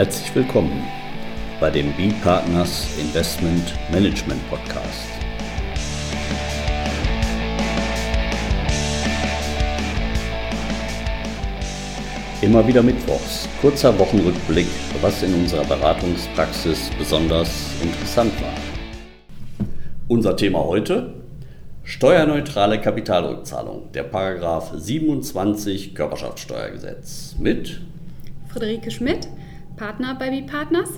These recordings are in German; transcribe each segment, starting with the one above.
Herzlich willkommen bei dem B-Partners Investment Management Podcast. Immer wieder Mittwochs, kurzer Wochenrückblick, was in unserer Beratungspraxis besonders interessant war. Unser Thema heute, steuerneutrale Kapitalrückzahlung, der Paragraph 27 Körperschaftssteuergesetz mit Friederike Schmidt, Partner bei B-Partners.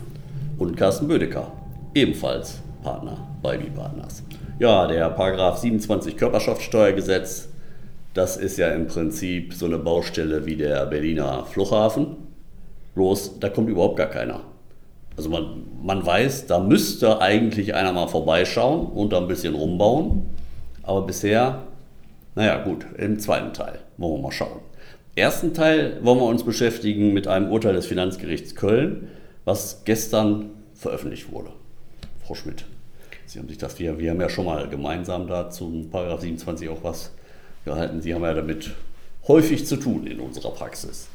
Und Carsten Bödecker, ebenfalls Partner bei B-Partners. Ja, der Paragraph 27 Körperschaftssteuergesetz das ist ja im Prinzip so eine Baustelle wie der Berliner Flughafen. Bloß, da kommt überhaupt gar keiner. Also man, man weiß, da müsste eigentlich einer mal vorbeischauen und da ein bisschen rumbauen. Aber bisher, naja gut, im zweiten Teil wollen wir mal schauen. Ersten Teil wollen wir uns beschäftigen mit einem Urteil des Finanzgerichts Köln, was gestern veröffentlicht wurde. Frau Schmidt, Sie haben sich das, wir, wir haben ja schon mal gemeinsam da zum Paragraph 27 auch was gehalten. Sie haben ja damit häufig zu tun in unserer Praxis.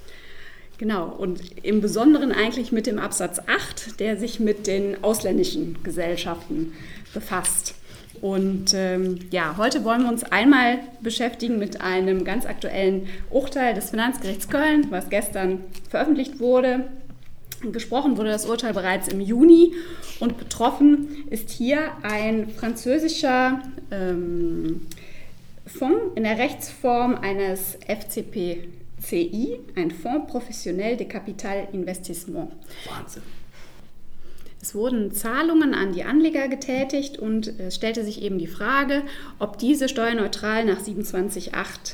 Genau, und im Besonderen eigentlich mit dem Absatz 8, der sich mit den ausländischen Gesellschaften befasst. Und ähm, ja, heute wollen wir uns einmal beschäftigen mit einem ganz aktuellen Urteil des Finanzgerichts Köln, was gestern veröffentlicht wurde. Gesprochen wurde das Urteil bereits im Juni und betroffen ist hier ein französischer ähm, Fonds in der Rechtsform eines FCPCI, ein Fonds Professionnel de Capital Investissement. Wahnsinn. Es wurden Zahlungen an die Anleger getätigt und es stellte sich eben die Frage, ob diese steuerneutral nach 27.8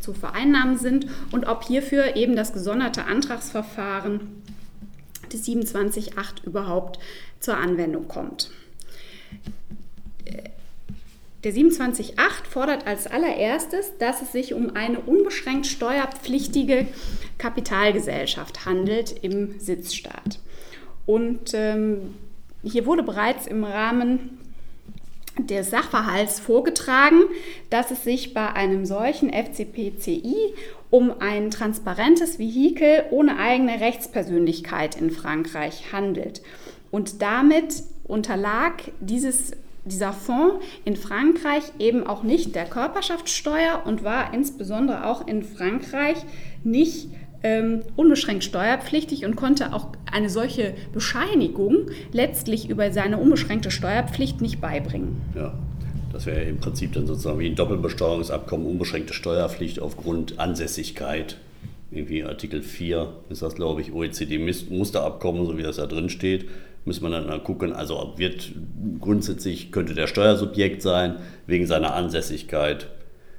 zu vereinnahmen sind und ob hierfür eben das gesonderte Antragsverfahren des 27.8 überhaupt zur Anwendung kommt. Der 27.8 fordert als allererstes, dass es sich um eine unbeschränkt steuerpflichtige Kapitalgesellschaft handelt im Sitzstaat. Und ähm, hier wurde bereits im Rahmen des Sachverhalts vorgetragen, dass es sich bei einem solchen FCPCI um ein transparentes Vehikel ohne eigene Rechtspersönlichkeit in Frankreich handelt. Und damit unterlag dieses dieser Fonds in Frankreich eben auch nicht der Körperschaftssteuer und war insbesondere auch in Frankreich nicht ähm, unbeschränkt steuerpflichtig und konnte auch eine solche Bescheinigung letztlich über seine unbeschränkte Steuerpflicht nicht beibringen. Ja. Das wäre im Prinzip dann sozusagen wie ein Doppelbesteuerungsabkommen, unbeschränkte Steuerpflicht aufgrund Ansässigkeit. Irgendwie Artikel 4 ist das, glaube ich, OECD-Musterabkommen, so wie das da drin steht muss man dann gucken, also wird grundsätzlich könnte der Steuersubjekt sein, wegen seiner Ansässigkeit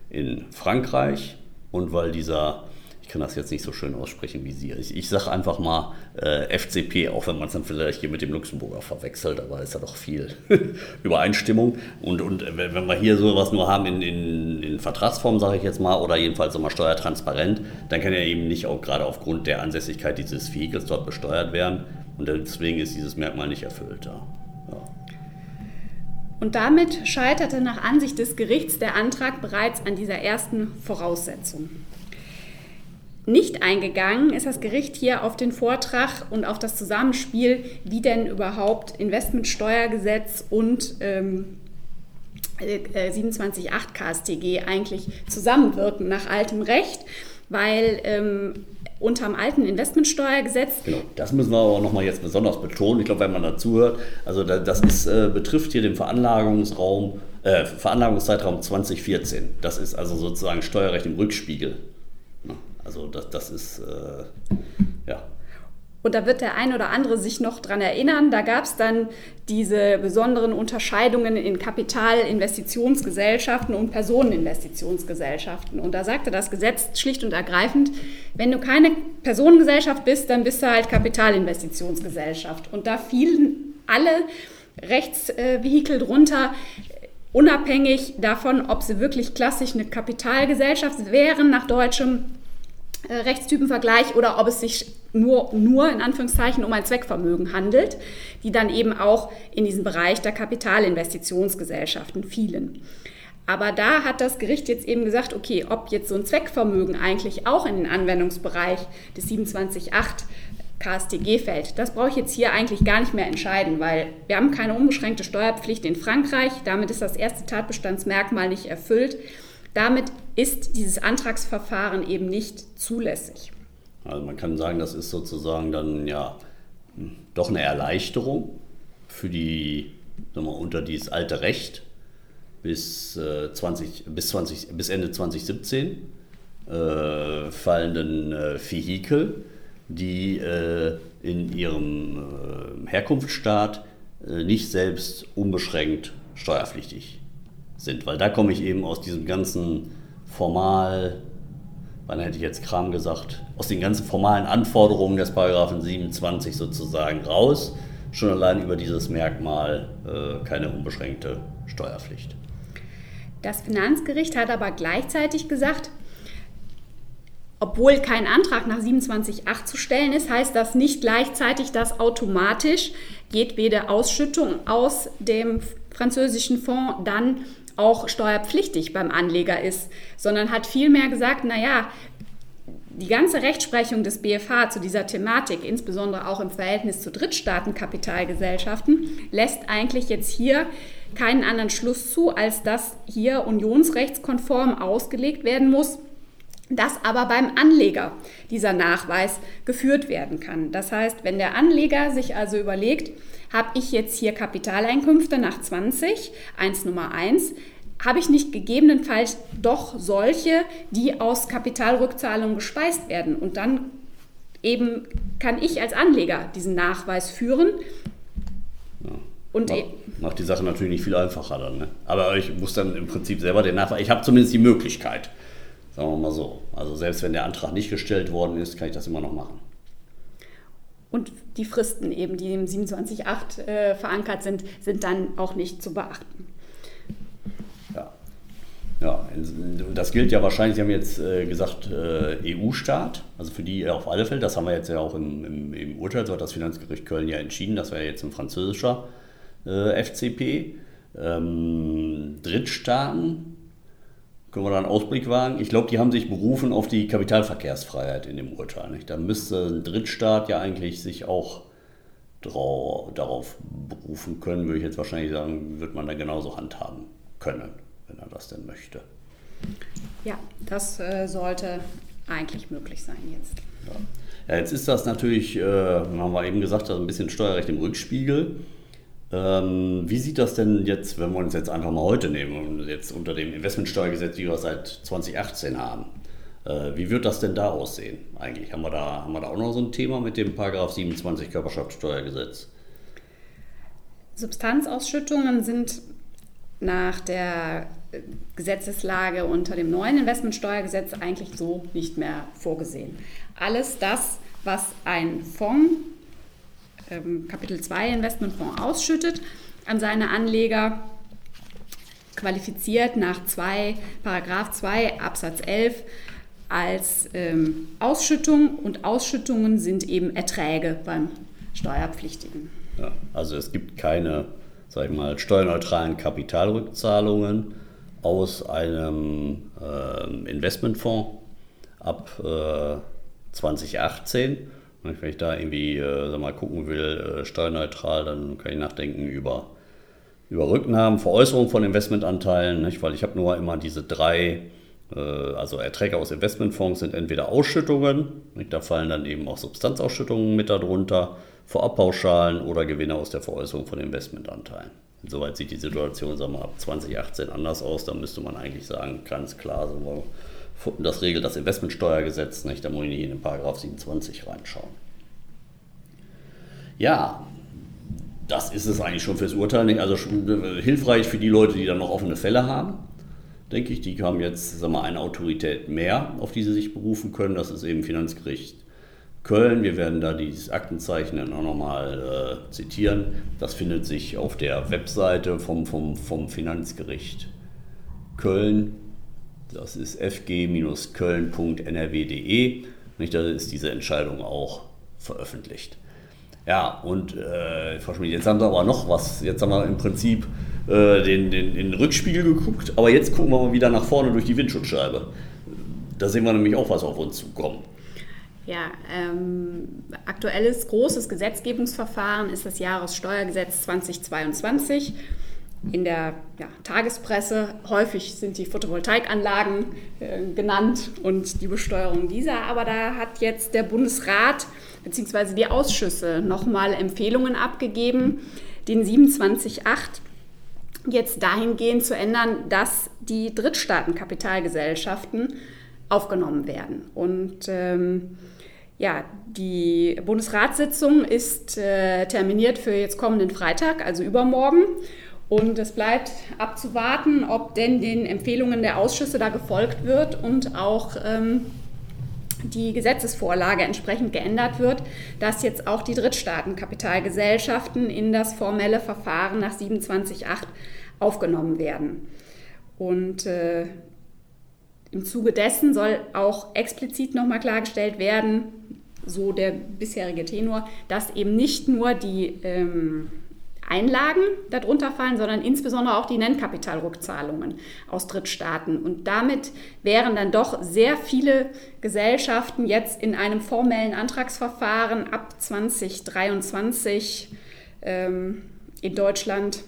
in Frankreich und weil dieser, ich kann das jetzt nicht so schön aussprechen wie Sie, ich, ich sage einfach mal äh, FCP, auch wenn man es dann vielleicht hier mit dem Luxemburger verwechselt, aber ist ja doch viel Übereinstimmung. Und, und wenn wir hier sowas nur haben in, in, in Vertragsform, sage ich jetzt mal, oder jedenfalls immer steuertransparent, dann kann er eben nicht auch gerade aufgrund der Ansässigkeit dieses Vehikels dort besteuert werden. Und deswegen ist dieses Merkmal nicht erfüllt. Ja. ja. Und damit scheiterte nach Ansicht des Gerichts der Antrag bereits an dieser ersten Voraussetzung. Nicht eingegangen ist das Gericht hier auf den Vortrag und auf das Zusammenspiel, wie denn überhaupt Investmentsteuergesetz und ähm, 27.8 äh, KSTG eigentlich zusammenwirken nach altem Recht, weil ähm, unterm alten Investmentsteuergesetz. Genau, das müssen wir aber nochmal jetzt besonders betonen. Ich glaube, wenn man dazu hört, also das ist, äh, betrifft hier den Veranlagungsraum, äh, Veranlagungszeitraum 2014. Das ist also sozusagen Steuerrecht im Rückspiegel. Also das, das ist, äh, ja, und da wird der ein oder andere sich noch dran erinnern. Da gab es dann diese besonderen Unterscheidungen in Kapitalinvestitionsgesellschaften und Personeninvestitionsgesellschaften. Und da sagte das Gesetz schlicht und ergreifend, wenn du keine Personengesellschaft bist, dann bist du halt Kapitalinvestitionsgesellschaft. Und da fielen alle Rechtsvehikel drunter, unabhängig davon, ob sie wirklich klassisch eine Kapitalgesellschaft wären nach deutschem äh, Rechtstypenvergleich oder ob es sich nur, nur in Anführungszeichen um ein Zweckvermögen handelt, die dann eben auch in diesen Bereich der Kapitalinvestitionsgesellschaften fielen. Aber da hat das Gericht jetzt eben gesagt, okay, ob jetzt so ein Zweckvermögen eigentlich auch in den Anwendungsbereich des 27.8 KSTG fällt. Das brauche ich jetzt hier eigentlich gar nicht mehr entscheiden, weil wir haben keine unbeschränkte Steuerpflicht in Frankreich. Damit ist das erste Tatbestandsmerkmal nicht erfüllt. Damit ist dieses Antragsverfahren eben nicht zulässig. Also man kann sagen, das ist sozusagen dann ja doch eine Erleichterung für die, sagen wir, unter dieses alte Recht bis, äh, 20, bis, 20, bis Ende 2017 äh, fallenden äh, Vehikel, die äh, in ihrem äh, Herkunftsstaat äh, nicht selbst unbeschränkt steuerpflichtig sind. Weil da komme ich eben aus diesem ganzen formal, wann hätte ich jetzt Kram gesagt, aus den ganzen formalen Anforderungen des Paragraphen 27 sozusagen raus. Schon allein über dieses Merkmal äh, keine unbeschränkte Steuerpflicht. Das Finanzgericht hat aber gleichzeitig gesagt, obwohl kein Antrag nach 27.8 zu stellen ist, heißt das nicht gleichzeitig, dass automatisch jedwede Ausschüttung aus dem französischen Fonds dann auch steuerpflichtig beim Anleger ist, sondern hat vielmehr gesagt, naja, die ganze Rechtsprechung des BFH zu dieser Thematik, insbesondere auch im Verhältnis zu Drittstaatenkapitalgesellschaften, lässt eigentlich jetzt hier keinen anderen Schluss zu, als dass hier unionsrechtskonform ausgelegt werden muss, dass aber beim Anleger dieser Nachweis geführt werden kann. Das heißt, wenn der Anleger sich also überlegt, habe ich jetzt hier Kapitaleinkünfte nach 20, 1 Nummer 1, habe ich nicht gegebenenfalls doch solche, die aus Kapitalrückzahlungen gespeist werden. Und dann eben kann ich als Anleger diesen Nachweis führen. Ja. Und macht, macht die Sache natürlich nicht viel einfacher dann. Ne? Aber ich muss dann im Prinzip selber den Nachweis, ich habe zumindest die Möglichkeit. Sagen wir mal so. Also selbst wenn der Antrag nicht gestellt worden ist, kann ich das immer noch machen. Und die Fristen eben, die im 27.8 äh, verankert sind, sind dann auch nicht zu beachten. Ja. Ja, das gilt ja wahrscheinlich, Sie haben jetzt äh, gesagt, äh, EU-Staat, also für die auf alle Fälle, das haben wir jetzt ja auch im, im, im Urteil, so hat das Finanzgericht Köln ja entschieden, das wäre jetzt ein französischer äh, FCP. Ähm, Drittstaaten, können wir da einen Ausblick wagen? Ich glaube, die haben sich berufen auf die Kapitalverkehrsfreiheit in dem Urteil. Nicht? Da müsste ein Drittstaat ja eigentlich sich auch darauf berufen können, würde ich jetzt wahrscheinlich sagen, wird man da genauso handhaben können, wenn er das denn möchte. Ja, das äh, sollte eigentlich möglich sein jetzt. Ja. ja jetzt ist das natürlich, äh, haben wir eben gesagt, ein bisschen Steuerrecht im Rückspiegel. Ähm, wie sieht das denn jetzt, wenn wir uns jetzt einfach mal heute nehmen und jetzt unter dem Investmentsteuergesetz, die wir seit 2018 haben? Äh, wie wird das denn da aussehen eigentlich? Haben wir, da, haben wir da auch noch so ein Thema mit dem Paragraph 27 Körperschaftssteuergesetz? Substanzausschüttungen sind nach der Gesetzeslage unter dem neuen Investmentsteuergesetz eigentlich so nicht mehr vorgesehen. Alles das, was ein Fonds ähm, Kapitel 2 Investmentfonds ausschüttet an seine Anleger, qualifiziert nach 2, Paragraph 2 Absatz 11 als ähm, Ausschüttung und Ausschüttungen sind eben Erträge beim Steuerpflichtigen. Ja, also es gibt keine, sag ich mal, steuerneutralen Kapitalrückzahlungen aus einem äh, Investmentfonds ab äh, 2018 wenn ich da irgendwie äh, mal gucken will, äh, steuerneutral, dann kann ich nachdenken über, über Rücknahmen, Veräußerung von Investmentanteilen, nicht? weil ich habe nur immer diese drei, äh, also Erträge aus Investmentfonds sind entweder Ausschüttungen, nicht? da fallen dann eben auch Substanzausschüttungen mit darunter, Vorabpauschalen oder Gewinne aus der Veräußerung von Investmentanteilen. Insoweit sieht die Situation sagen wir, ab 2018 anders aus. Da müsste man eigentlich sagen, ganz klar, wir, das regelt das Investmentsteuergesetz nicht, da muss ich nicht in den Paragraph 27 reinschauen. Ja, das ist es eigentlich schon fürs Urteil. Nicht? Also hilfreich für die Leute, die dann noch offene Fälle haben, denke ich. Die haben jetzt sagen wir, eine Autorität mehr, auf die sie sich berufen können. Das ist eben Finanzgericht Köln. Wir werden da dieses Aktenzeichen dann auch nochmal äh, zitieren. Das findet sich auf der Webseite vom, vom, vom Finanzgericht Köln. Das ist fg-köln.nrw.de. Da ist diese Entscheidung auch veröffentlicht. Ja, und äh, jetzt haben wir aber noch was. Jetzt haben wir im Prinzip äh, den, den, den Rückspiegel geguckt, aber jetzt gucken wir mal wieder nach vorne durch die Windschutzscheibe. Da sehen wir nämlich auch, was auf uns zukommt. Ja, ähm, aktuelles großes Gesetzgebungsverfahren ist das Jahressteuergesetz 2022 in der ja, Tagespresse. Häufig sind die Photovoltaikanlagen äh, genannt und die Besteuerung dieser. Aber da hat jetzt der Bundesrat bzw. die Ausschüsse nochmal Empfehlungen abgegeben, den 27.8 jetzt dahingehend zu ändern, dass die Drittstaatenkapitalgesellschaften aufgenommen werden. Und ähm, ja, die Bundesratssitzung ist äh, terminiert für jetzt kommenden Freitag, also übermorgen. Und es bleibt abzuwarten, ob denn den Empfehlungen der Ausschüsse da gefolgt wird und auch ähm, die Gesetzesvorlage entsprechend geändert wird, dass jetzt auch die Drittstaatenkapitalgesellschaften in das formelle Verfahren nach 27.8 aufgenommen werden. Und äh, im Zuge dessen soll auch explizit nochmal klargestellt werden, so der bisherige Tenor, dass eben nicht nur die ähm, Einlagen darunter fallen, sondern insbesondere auch die Nennkapitalrückzahlungen aus Drittstaaten. Und damit wären dann doch sehr viele Gesellschaften jetzt in einem formellen Antragsverfahren ab 2023 ähm, in Deutschland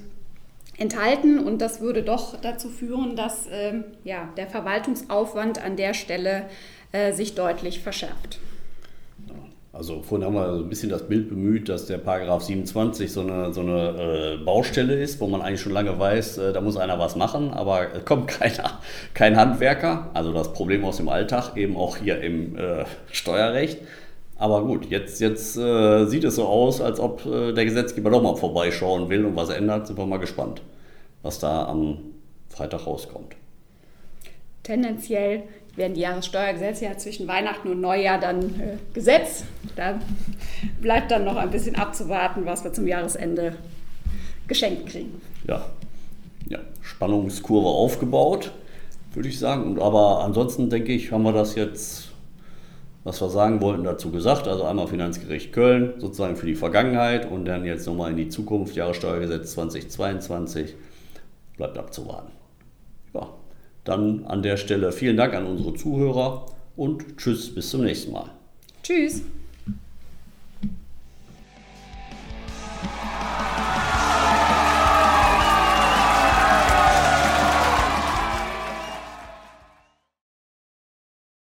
enthalten. Und das würde doch dazu führen, dass ähm, ja, der Verwaltungsaufwand an der Stelle äh, sich deutlich verschärft. Also vorhin haben wir ein bisschen das Bild bemüht, dass der Paragraph 27 so eine, so eine äh, Baustelle ist, wo man eigentlich schon lange weiß, äh, da muss einer was machen, aber es kommt keiner, kein Handwerker. Also das Problem aus dem Alltag, eben auch hier im äh, Steuerrecht. Aber gut, jetzt, jetzt äh, sieht es so aus, als ob äh, der Gesetzgeber doch mal vorbeischauen will und was ändert. Sind wir mal gespannt, was da am Freitag rauskommt. Tendenziell werden die Jahressteuergesetze ja zwischen Weihnachten und Neujahr dann äh, gesetzt. Da bleibt dann noch ein bisschen abzuwarten, was wir zum Jahresende geschenkt kriegen. Ja, ja Spannungskurve aufgebaut, würde ich sagen. Und aber ansonsten denke ich, haben wir das jetzt, was wir sagen wollten, dazu gesagt. Also einmal Finanzgericht Köln, sozusagen für die Vergangenheit und dann jetzt nochmal in die Zukunft, Jahressteuergesetz 2022. Bleibt abzuwarten. Ja. Dann an der Stelle vielen Dank an unsere Zuhörer und tschüss, bis zum nächsten Mal. Tschüss.